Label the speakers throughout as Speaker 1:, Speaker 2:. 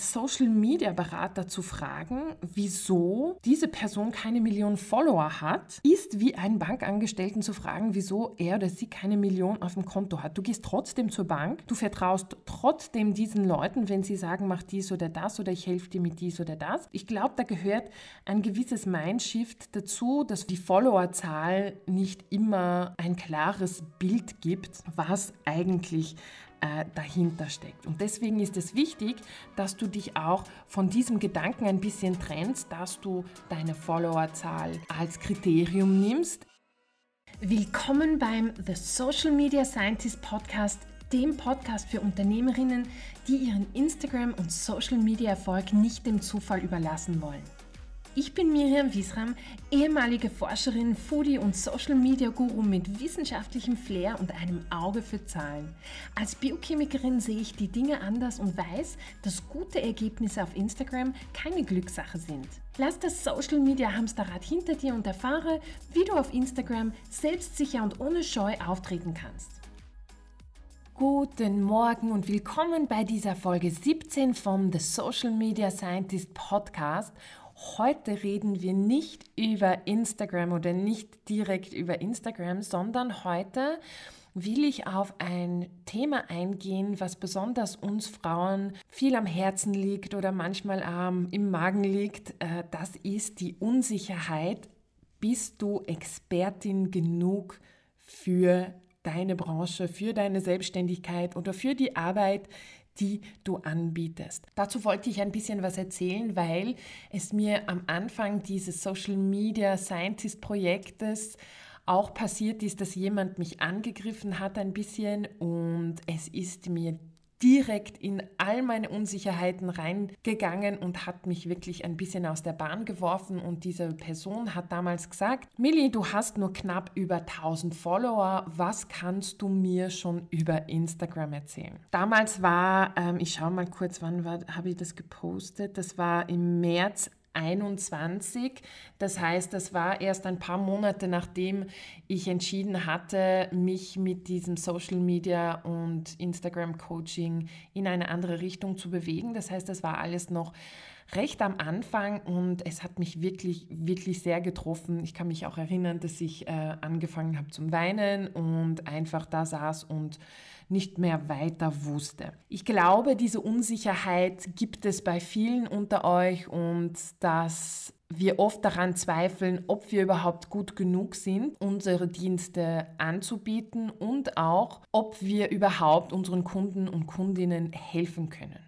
Speaker 1: Social-Media-Berater zu fragen, wieso diese Person keine Million Follower hat, ist wie einen Bankangestellten zu fragen, wieso er oder sie keine Million auf dem Konto hat. Du gehst trotzdem zur Bank, du vertraust trotzdem diesen Leuten, wenn sie sagen, mach dies oder das oder ich helfe dir mit dies oder das. Ich glaube, da gehört ein gewisses Mindshift dazu, dass die Followerzahl nicht immer ein klares Bild gibt, was eigentlich äh, dahinter steckt. Und deswegen ist es wichtig, dass du dich auch von diesem Gedanken ein bisschen trennst, dass du deine Followerzahl als Kriterium nimmst. Willkommen beim The Social Media Scientist Podcast, dem Podcast für Unternehmerinnen, die ihren Instagram- und Social-Media-Erfolg nicht dem Zufall überlassen wollen. Ich bin Miriam Wiesram, ehemalige Forscherin, Foodie und Social Media Guru mit wissenschaftlichem Flair und einem Auge für Zahlen. Als Biochemikerin sehe ich die Dinge anders und weiß, dass gute Ergebnisse auf Instagram keine Glückssache sind. Lass das Social Media Hamsterrad hinter dir und erfahre, wie du auf Instagram selbstsicher und ohne Scheu auftreten kannst. Guten Morgen und willkommen bei dieser Folge 17 vom The Social Media Scientist Podcast. Heute reden wir nicht über Instagram oder nicht direkt über Instagram, sondern heute will ich auf ein Thema eingehen, was besonders uns Frauen viel am Herzen liegt oder manchmal ähm, im Magen liegt. Äh, das ist die Unsicherheit. Bist du Expertin genug für deine Branche, für deine Selbstständigkeit oder für die Arbeit, die du anbietest. Dazu wollte ich ein bisschen was erzählen, weil es mir am Anfang dieses Social Media Scientist Projektes auch passiert ist, dass jemand mich angegriffen hat ein bisschen und es ist mir direkt in all meine Unsicherheiten reingegangen und hat mich wirklich ein bisschen aus der Bahn geworfen. Und diese Person hat damals gesagt, Millie, du hast nur knapp über 1000 Follower. Was kannst du mir schon über Instagram erzählen? Damals war, ähm, ich schaue mal kurz, wann habe ich das gepostet? Das war im März 21. Das heißt, das war erst ein paar Monate nachdem ich entschieden hatte, mich mit diesem Social Media und Instagram Coaching in eine andere Richtung zu bewegen. Das heißt, das war alles noch recht am Anfang und es hat mich wirklich, wirklich sehr getroffen. Ich kann mich auch erinnern, dass ich äh, angefangen habe zum Weinen und einfach da saß und nicht mehr weiter wusste. Ich glaube, diese Unsicherheit gibt es bei vielen unter euch und dass wir oft daran zweifeln, ob wir überhaupt gut genug sind, unsere Dienste anzubieten und auch, ob wir überhaupt unseren Kunden und Kundinnen helfen können.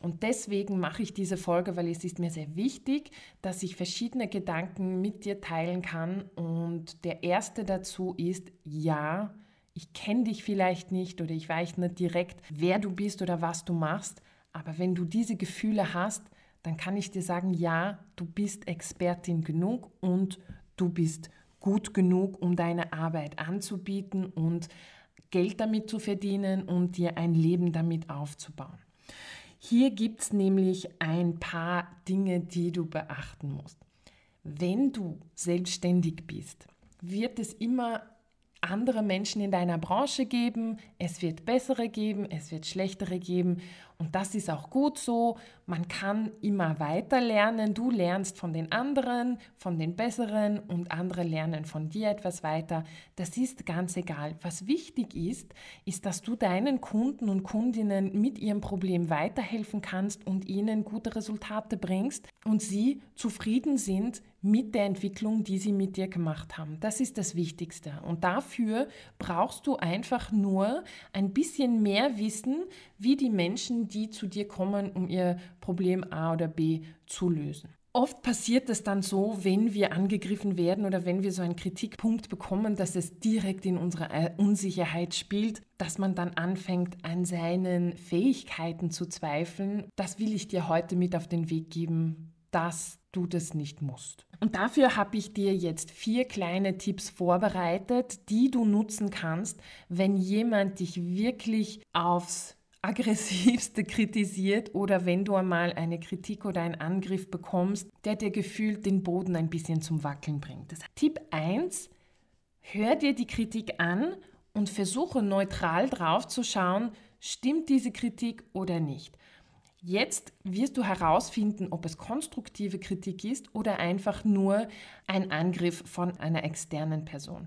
Speaker 1: Und deswegen mache ich diese Folge, weil es ist mir sehr wichtig, dass ich verschiedene Gedanken mit dir teilen kann. Und der erste dazu ist, ja, ich kenne dich vielleicht nicht oder ich weiß nicht direkt, wer du bist oder was du machst, aber wenn du diese Gefühle hast, dann kann ich dir sagen, ja, du bist Expertin genug und du bist gut genug, um deine Arbeit anzubieten und Geld damit zu verdienen und dir ein Leben damit aufzubauen. Hier gibt es nämlich ein paar Dinge, die du beachten musst. Wenn du selbstständig bist, wird es immer andere Menschen in deiner Branche geben, es wird bessere geben, es wird schlechtere geben und das ist auch gut so. Man kann immer weiter lernen. Du lernst von den anderen, von den besseren und andere lernen von dir etwas weiter. Das ist ganz egal. Was wichtig ist, ist, dass du deinen Kunden und Kundinnen mit ihrem Problem weiterhelfen kannst und ihnen gute Resultate bringst und sie zufrieden sind mit der Entwicklung, die sie mit dir gemacht haben. Das ist das Wichtigste. Und dafür brauchst du einfach nur ein bisschen mehr Wissen, wie die Menschen, die zu dir kommen, um ihr Problem A oder B zu lösen. Oft passiert es dann so, wenn wir angegriffen werden oder wenn wir so einen Kritikpunkt bekommen, dass es direkt in unsere äh, Unsicherheit spielt, dass man dann anfängt, an seinen Fähigkeiten zu zweifeln. Das will ich dir heute mit auf den Weg geben, dass du das nicht musst. Und dafür habe ich dir jetzt vier kleine Tipps vorbereitet, die du nutzen kannst, wenn jemand dich wirklich aufs aggressivste kritisiert oder wenn du einmal eine Kritik oder einen Angriff bekommst, der dir gefühlt den Boden ein bisschen zum Wackeln bringt. Das Tipp 1, hör dir die Kritik an und versuche neutral drauf zu schauen, stimmt diese Kritik oder nicht. Jetzt wirst du herausfinden, ob es konstruktive Kritik ist oder einfach nur ein Angriff von einer externen Person.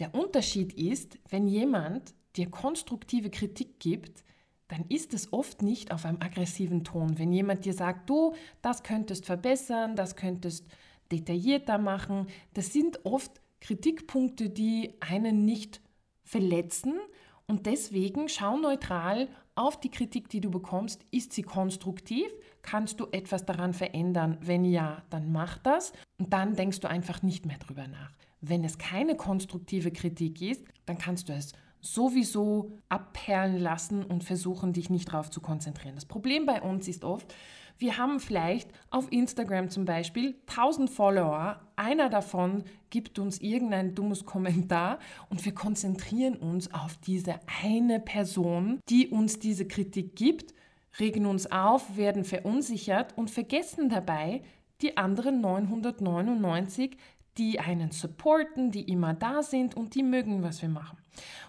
Speaker 1: Der Unterschied ist, wenn jemand dir konstruktive Kritik gibt, dann ist es oft nicht auf einem aggressiven Ton. Wenn jemand dir sagt, du, das könntest verbessern, das könntest detaillierter machen, das sind oft Kritikpunkte, die einen nicht verletzen, und deswegen schau neutral auf die Kritik, die du bekommst. Ist sie konstruktiv? Kannst du etwas daran verändern? Wenn ja, dann mach das. Und dann denkst du einfach nicht mehr drüber nach. Wenn es keine konstruktive Kritik ist, dann kannst du es sowieso abperlen lassen und versuchen, dich nicht darauf zu konzentrieren. Das Problem bei uns ist oft, wir haben vielleicht auf Instagram zum Beispiel 1000 Follower, einer davon gibt uns irgendein dummes Kommentar und wir konzentrieren uns auf diese eine Person, die uns diese Kritik gibt, regen uns auf, werden verunsichert und vergessen dabei die anderen 999, die einen supporten, die immer da sind und die mögen, was wir machen.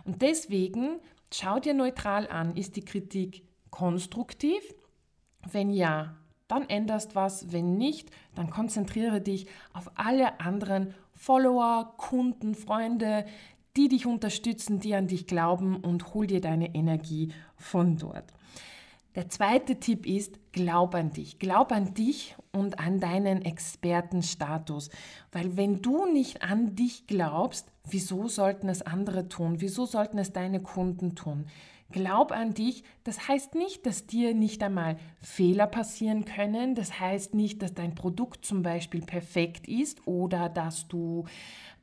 Speaker 1: Und deswegen schau dir neutral an, ist die Kritik konstruktiv? Wenn ja, dann änderst was. Wenn nicht, dann konzentriere dich auf alle anderen Follower, Kunden, Freunde, die dich unterstützen, die an dich glauben und hol dir deine Energie von dort. Der zweite Tipp ist, glaub an dich. Glaub an dich und an deinen Expertenstatus. Weil wenn du nicht an dich glaubst, wieso sollten es andere tun? Wieso sollten es deine Kunden tun? Glaub an dich, das heißt nicht, dass dir nicht einmal Fehler passieren können. Das heißt nicht, dass dein Produkt zum Beispiel perfekt ist oder dass du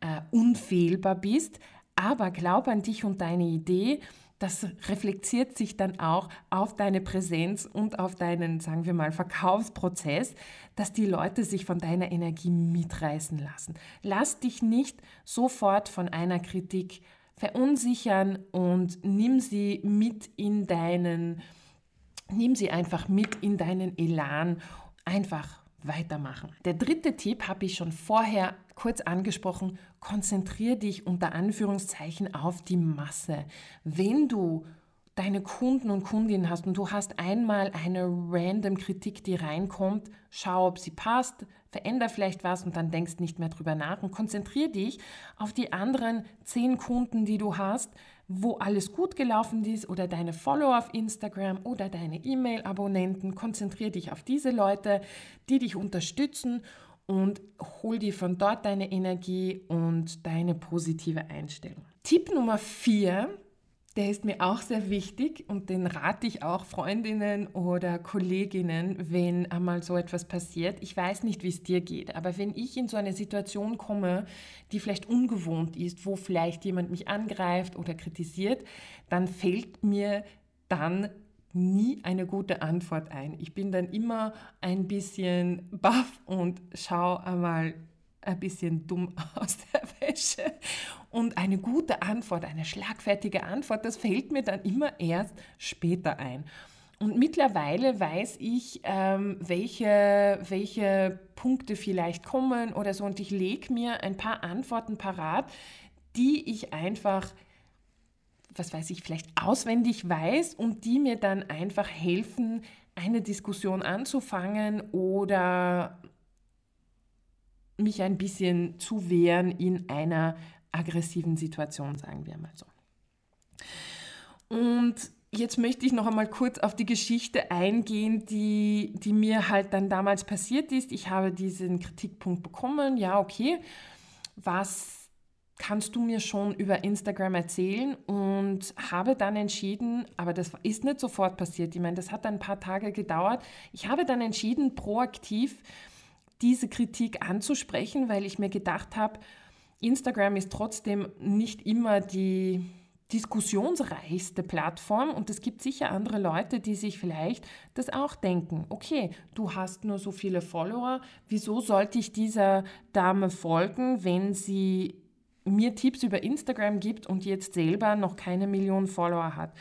Speaker 1: äh, unfehlbar bist. Aber glaub an dich und deine Idee das reflektiert sich dann auch auf deine Präsenz und auf deinen, sagen wir mal, Verkaufsprozess, dass die Leute sich von deiner Energie mitreißen lassen. Lass dich nicht sofort von einer Kritik verunsichern und nimm sie mit in deinen, nimm sie einfach mit in deinen Elan. Einfach weitermachen. Der dritte Tipp habe ich schon vorher kurz angesprochen. Konzentriere dich unter Anführungszeichen auf die Masse. Wenn du deine Kunden und Kundinnen hast und du hast einmal eine random Kritik, die reinkommt, schau, ob sie passt, veränder vielleicht was und dann denkst nicht mehr drüber nach und konzentriere dich auf die anderen zehn Kunden, die du hast, wo alles gut gelaufen ist oder deine Follower auf Instagram oder deine E-Mail-Abonnenten. Konzentriere dich auf diese Leute, die dich unterstützen und hol dir von dort deine Energie und deine positive Einstellung. Tipp Nummer vier der ist mir auch sehr wichtig und den rate ich auch Freundinnen oder Kolleginnen, wenn einmal so etwas passiert. Ich weiß nicht, wie es dir geht, aber wenn ich in so eine Situation komme, die vielleicht ungewohnt ist, wo vielleicht jemand mich angreift oder kritisiert, dann fällt mir dann nie eine gute Antwort ein. Ich bin dann immer ein bisschen baff und schaue einmal ein bisschen dumm aus der Wäsche. Und eine gute Antwort, eine schlagfertige Antwort, das fällt mir dann immer erst später ein. Und mittlerweile weiß ich, ähm, welche, welche Punkte vielleicht kommen oder so. Und ich lege mir ein paar Antworten parat, die ich einfach, was weiß ich, vielleicht auswendig weiß und die mir dann einfach helfen, eine Diskussion anzufangen oder mich ein bisschen zu wehren in einer aggressiven Situation, sagen wir mal so. Und jetzt möchte ich noch einmal kurz auf die Geschichte eingehen, die, die mir halt dann damals passiert ist. Ich habe diesen Kritikpunkt bekommen. Ja, okay, was kannst du mir schon über Instagram erzählen und habe dann entschieden, aber das ist nicht sofort passiert, ich meine, das hat ein paar Tage gedauert, ich habe dann entschieden, proaktiv diese Kritik anzusprechen, weil ich mir gedacht habe, Instagram ist trotzdem nicht immer die diskussionsreichste Plattform und es gibt sicher andere Leute, die sich vielleicht das auch denken. Okay, du hast nur so viele Follower, wieso sollte ich dieser Dame folgen, wenn sie mir Tipps über Instagram gibt und jetzt selber noch keine Million Follower hat.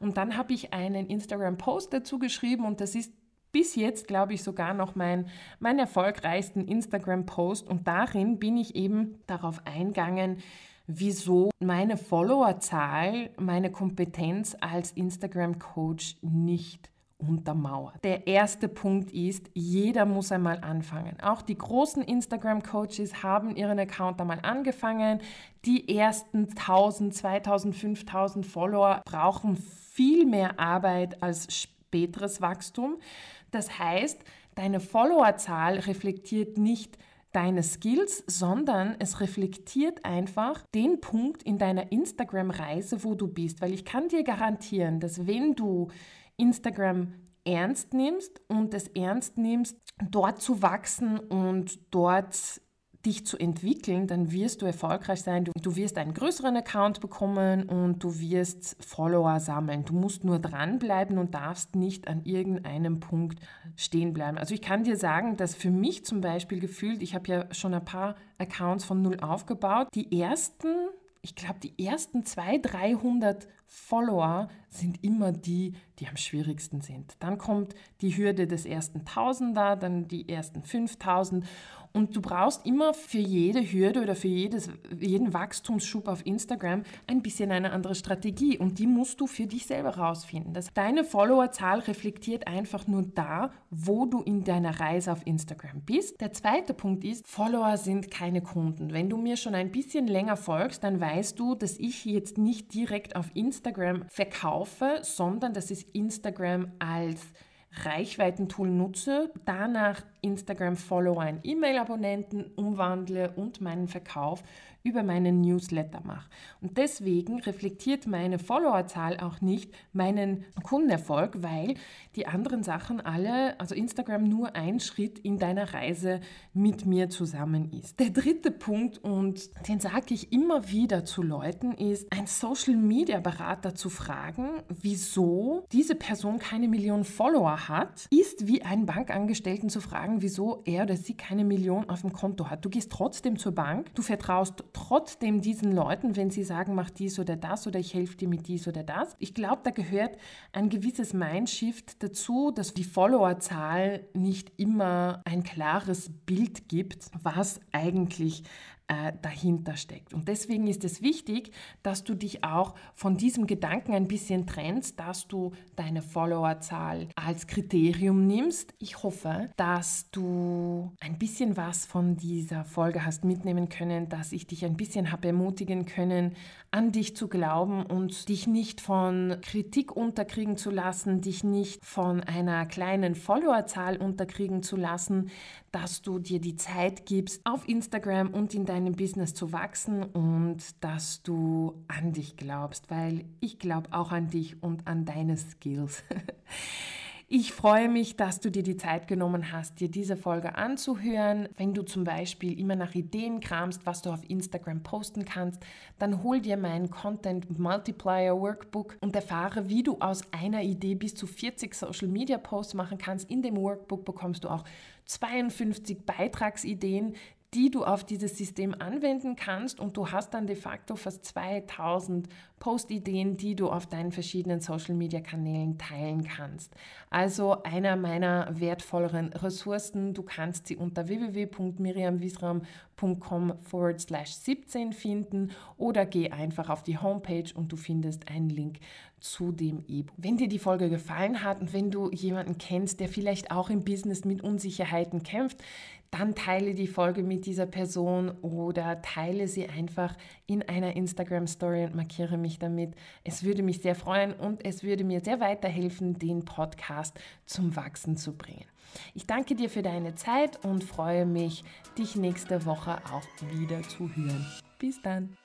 Speaker 1: Und dann habe ich einen Instagram-Post dazu geschrieben und das ist bis jetzt, glaube ich, sogar noch mein, mein erfolgreichsten Instagram-Post und darin bin ich eben darauf eingegangen, wieso meine Followerzahl meine Kompetenz als Instagram-Coach nicht untermauert. Der erste Punkt ist, jeder muss einmal anfangen. Auch die großen Instagram-Coaches haben ihren Account einmal angefangen. Die ersten 1000, 2000, 5000 Follower brauchen viel mehr Arbeit als späteres Wachstum. Das heißt, deine Followerzahl reflektiert nicht deine Skills, sondern es reflektiert einfach den Punkt in deiner Instagram-Reise, wo du bist. Weil ich kann dir garantieren, dass wenn du Instagram ernst nimmst und es ernst nimmst, dort zu wachsen und dort dich zu entwickeln, dann wirst du erfolgreich sein. Du, du, wirst einen größeren Account bekommen und du wirst Follower sammeln. Du musst nur dranbleiben und darfst nicht an irgendeinem Punkt stehen bleiben. Also ich kann dir sagen, dass für mich zum Beispiel gefühlt, ich habe ja schon ein paar Accounts von null aufgebaut, die ersten ich glaube, die ersten 200, 300 Follower sind immer die, die am schwierigsten sind. Dann kommt die Hürde des ersten Tausender, dann die ersten 5000 und du brauchst immer für jede Hürde oder für jedes, jeden Wachstumsschub auf Instagram ein bisschen eine andere Strategie. Und die musst du für dich selber rausfinden. Das, deine Followerzahl reflektiert einfach nur da, wo du in deiner Reise auf Instagram bist. Der zweite Punkt ist, Follower sind keine Kunden. Wenn du mir schon ein bisschen länger folgst, dann weißt du, dass ich jetzt nicht direkt auf Instagram verkaufe, sondern dass ich Instagram als Reichweitentool nutze, danach Instagram-Follower in E-Mail-Abonnenten umwandle und meinen Verkauf über meinen Newsletter mache. Und deswegen reflektiert meine Followerzahl auch nicht meinen Kundenerfolg, weil die anderen Sachen alle, also Instagram nur ein Schritt in deiner Reise mit mir zusammen ist. Der dritte Punkt, und den sage ich immer wieder zu Leuten, ist, ein Social-Media-Berater zu fragen, wieso diese Person keine Million Follower hat, ist wie einen Bankangestellten zu fragen, wieso er oder sie keine Million auf dem Konto hat. Du gehst trotzdem zur Bank, du vertraust trotzdem diesen Leuten, wenn sie sagen, mach dies oder das oder ich helfe dir mit dies oder das. Ich glaube, da gehört ein gewisses Mindshift dazu, dass die Followerzahl nicht immer ein klares Bild gibt, was eigentlich äh, dahinter steckt. Und deswegen ist es wichtig, dass du dich auch von diesem Gedanken ein bisschen trennst, dass du deine Followerzahl als Kriterium nimmst. Ich hoffe, dass du ein bisschen was von dieser Folge hast mitnehmen können, dass ich dich ein bisschen habe ermutigen können, an dich zu glauben und dich nicht von Kritik unterkriegen zu lassen, dich nicht von einer kleinen Followerzahl unterkriegen zu lassen, dass du dir die Zeit gibst, auf Instagram und in deinem Business zu wachsen und dass du an dich glaubst, weil ich glaube auch an dich und an deine Skills. Ich freue mich, dass du dir die Zeit genommen hast, dir diese Folge anzuhören. Wenn du zum Beispiel immer nach Ideen kramst, was du auf Instagram posten kannst, dann hol dir mein Content Multiplier Workbook und erfahre, wie du aus einer Idee bis zu 40 Social Media Posts machen kannst. In dem Workbook bekommst du auch 52 Beitragsideen, die du auf dieses System anwenden kannst und du hast dann de facto fast 2000 Postideen, die du auf deinen verschiedenen Social-Media-Kanälen teilen kannst. Also einer meiner wertvolleren Ressourcen. Du kannst sie unter www.miriamwisram.com forward slash 17 finden oder geh einfach auf die Homepage und du findest einen Link zu dem E-Book. Wenn dir die Folge gefallen hat und wenn du jemanden kennst, der vielleicht auch im Business mit Unsicherheiten kämpft, dann teile die Folge mit dieser Person oder teile sie einfach in einer Instagram Story und markiere mich damit. Es würde mich sehr freuen und es würde mir sehr weiterhelfen, den Podcast zum Wachsen zu bringen. Ich danke dir für deine Zeit und freue mich, dich nächste Woche auch wieder zu hören. Bis dann.